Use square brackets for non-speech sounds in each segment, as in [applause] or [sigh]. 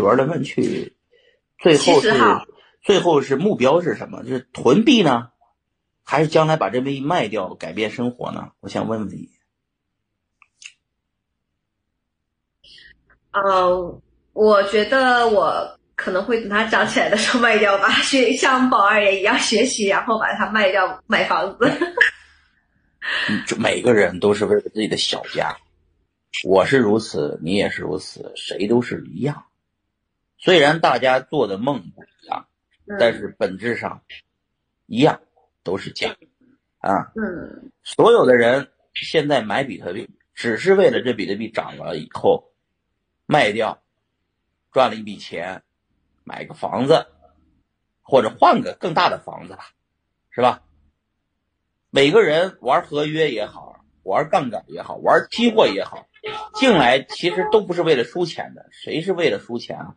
玩来问去，最后是最后是目标是什么？就是囤币呢，还是将来把这币卖掉改变生活呢？我想问问你。嗯，我觉得我可能会等它涨起来的时候卖掉吧，学像宝二爷一样学习，然后把它卖掉买房子。[laughs] 嗯这每个人都是为了自己的小家，我是如此，你也是如此，谁都是一样。虽然大家做的梦不一样，但是本质上一样，都是假啊。嗯所有的人现在买比特币，只是为了这比特币涨了以后卖掉，赚了一笔钱，买个房子，或者换个更大的房子吧，是吧？每个人玩合约也好，玩杠杆也好，玩期货也好，进来其实都不是为了输钱的。谁是为了输钱啊？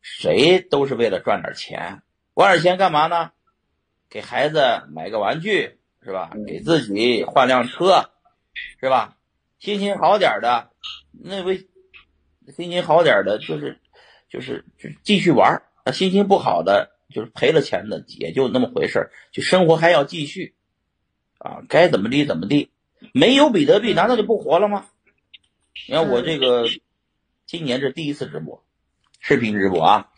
谁都是为了赚点钱。赚点钱干嘛呢？给孩子买个玩具是吧？给自己换辆车是吧？心情好点的，那位心情好点的，就是就是就继续玩心情不好的，就是赔了钱的，也就那么回事儿。就生活还要继续啊，该怎么地怎么地。没有比特币，难道就不活了吗？你看我这个今年这第一次直播，视频直播啊，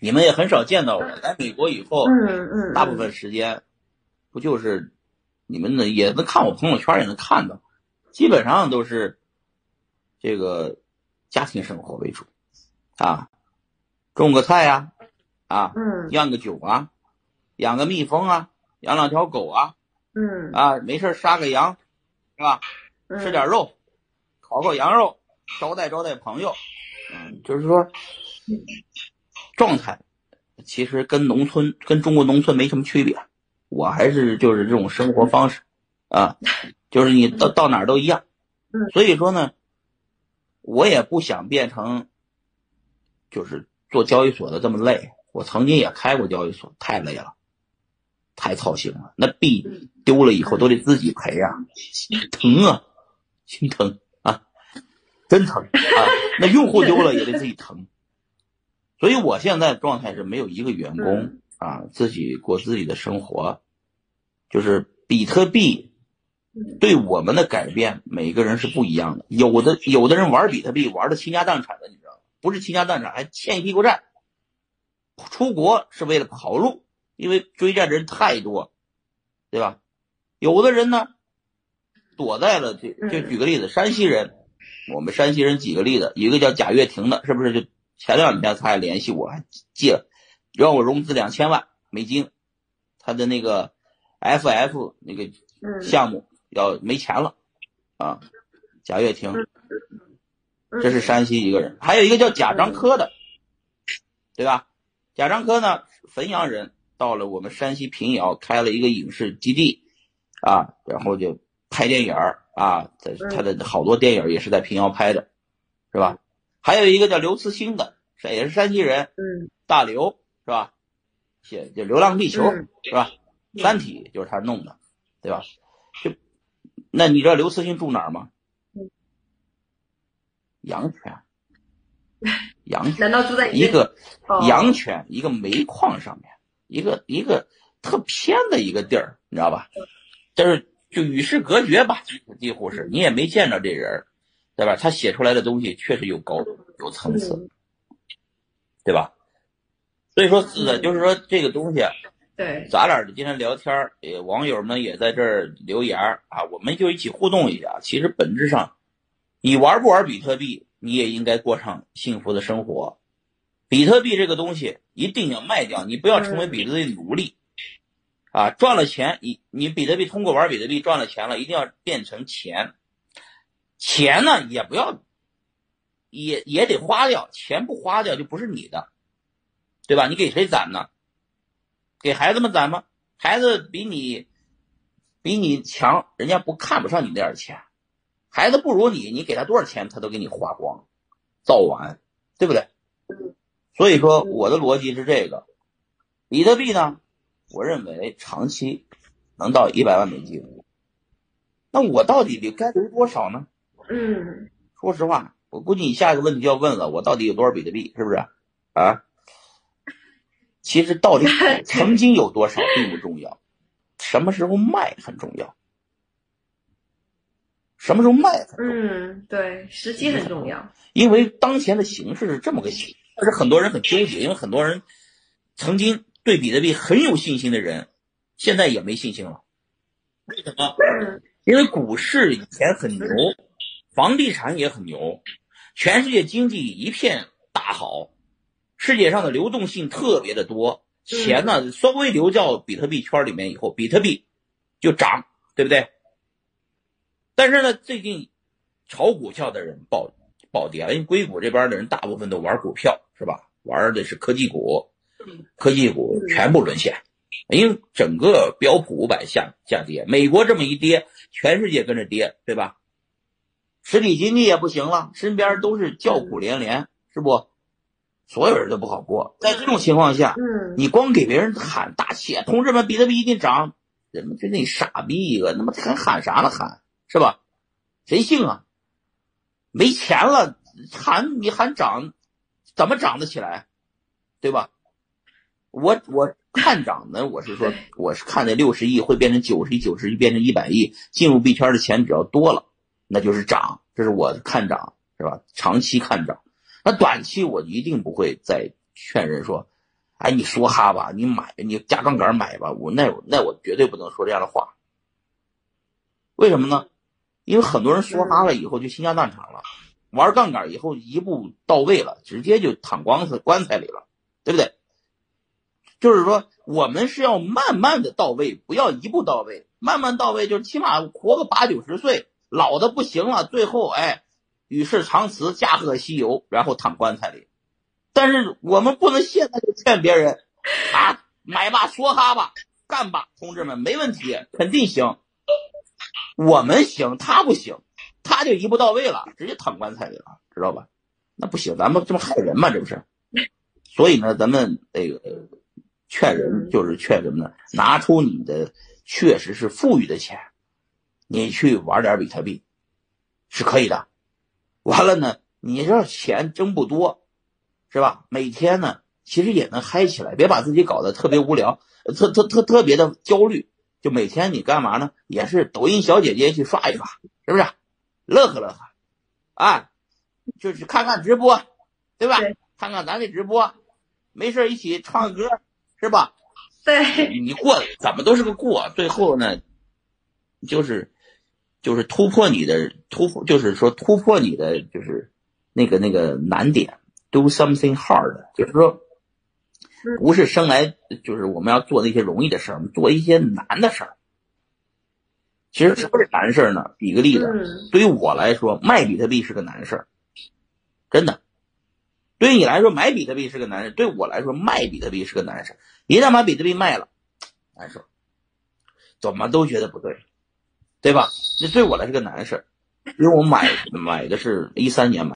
你们也很少见到我。来美国以后，嗯嗯，大部分时间不就是你们呢也能看我朋友圈也能看到，基本上都是这个家庭生活为主啊，种个菜呀啊，嗯。酿个酒啊，养个蜜蜂啊，养两条狗啊嗯。啊，没事杀个羊是吧？嗯。吃点肉，烤烤羊肉，招待招待朋友，嗯，就是说状态其实跟农村跟中国农村没什么区别，我还是就是这种生活方式啊，就是你到到哪儿都一样嗯，所以说呢，我也不想变成就是做交易所的这么累，我曾经也开过交易所，太累了，太操心了，那币丢了以后都得自己赔呀、疼啊，心疼。啊，真疼啊！[laughs] 那用户丢了也得自己疼，所以我现在状态是没有一个员工啊，自己过自己的生活，就是比特币对我们的改变，每个人是不一样的。有的有的人玩比特币玩的倾家荡产的，你知道吗？不是倾家荡产，还欠一屁股债。出国是为了跑路，因为追债的人太多，对吧？有的人呢，躲在了这就举个例子，山西人，我们山西人举个例子，一个叫贾跃亭的，是不是？就前两天他还联系我，还借让我融资两千万美金，他的那个 FF 那个嗯项目要没钱了啊，贾跃亭，嗯这是山西一个人，还有一个叫贾樟柯的，对吧？贾樟柯呢，汾阳人，到了我们山西平遥开了一个影视基地，啊，然后就拍电影儿啊，在他的好多电影也是在平遥拍的，是吧？还有一个叫刘慈欣的，是也是山西人，嗯大刘是吧？写就《流浪地球》嗯是吧？《三体》就是他弄的，对吧？就那你知道刘慈欣住哪儿吗嗯？阳泉，[laughs] 阳泉难道住在一个哦阳泉，一个煤矿上面，一个一个特偏的一个地儿，你知道吧？就是就与世隔绝吧，几乎是你也没见着这人儿，对吧？他写出来的东西确实有高度、有层次，嗯对吧？所以说是的，就是说这个东西啊，对，咱俩今天聊天儿，也网友们也在这儿留言啊，我们就一起互动一下。其实本质上，你玩不玩比特币，你也应该过上幸福的生活。比特币这个东西一定要卖掉，你不要成为比特币奴隶。啊，赚了钱，你你比特币通过玩比特币赚了钱了，一定要变成钱。钱呢，也不要，也也得花掉，钱不花掉就不是你的，对吧？你给谁攒呢？给孩子们攒吗？孩子比你比你强，人家不看不上你那点钱。孩子不如你，你给他多少钱，他都给你花光，造完，对不对？所以说，我的逻辑是这个：比特币呢，我认为长期能到一百万美金。那我到底得该留多少呢？嗯说实话，我估计你下一个问题就要问了，我到底有多少比特币？是不是？啊？其实到底 [laughs] 曾经有多少并不重要，什么时候卖很重要。什么时候卖？嗯，对，时机很重要。因为当前的形势是这么个形，但是很多人很纠结，因为很多人曾经对比特币很有信心的人，现在也没信心了。为什么？因为股市以前很牛，房地产也很牛，全世界经济一片大好，世界上的流动性特别的多，钱呢稍微流到比特币圈里面以后，比特币就涨，对不对？但是呢，最近炒股票的人暴暴跌了，因为硅谷这边的人大部分都玩股票，是吧？玩的是科技股，科技股全部沦陷，因为整个标普五百下下跌，美国这么一跌，全世界跟着跌，对吧？实体经济也不行了，身边都是叫苦连连，是不？所有人都不好过。在这种情况下，你光给别人喊大气，同志们，比特币一定涨，人们就那傻逼一个，他妈还喊啥呢喊？是吧？谁信啊？没钱了，喊你喊涨，怎么涨得起来？对吧？我我看涨呢，我是说，我是看那六十亿会变成九十亿，九十亿变成一百亿，进入币圈的钱比较多了，那就是涨。这是我看涨，是吧？长期看涨，那短期我一定不会再劝人说，哎，你说哈吧，你买，你加杠杆买吧。我那那我绝对不能说这样的话。为什么呢？因为很多人说哈了以后就倾家荡产了，玩杠杆以后一步到位了，直接就躺棺材棺材里了，对不对？就是说，我们是要慢慢的到位，不要一步到位。慢慢到位就是起码活个八九十岁，老的不行了，最后哎，与世长辞，驾鹤西游，然后躺棺材里。但是我们不能现在就劝别人啊，买吧，梭哈吧，干吧，同志们，没问题，肯定行。我们行，他不行，他就一步到位了，直接躺棺材里了，知道吧？那不行，咱们这么害人吗？这不是？所以呢，咱们那个劝人就是劝什么呢？拿出你的确实是富裕的钱，你去玩点比特币是可以的。完了呢，你这钱挣不多，是吧？每天呢，其实也能嗨起来，别把自己搞得特别无聊，特特特特别的焦虑。就每天你干嘛呢？也是抖音小姐姐去刷一刷，是不是？乐呵乐呵，啊，就是看看直播，对吧？看看咱的直播，没事一起唱歌，是吧？对，你过怎么都是个过，最后呢，就是就是突破你的突破，就是说突破你的就是那个那个难点，do something hard，就是说。不是生来就是我们要做那些容易的事儿，我们做一些难的事儿。其实什么是难事儿呢？举个例子，对于我来说，卖比特币是个难事儿，真的。对于你来说，买比特币是个难事对我来说，卖比特币是个难事一旦把比特币卖了，难受，怎么都觉得不对，对吧？这对我来是个难事因为我买买的是一三年买。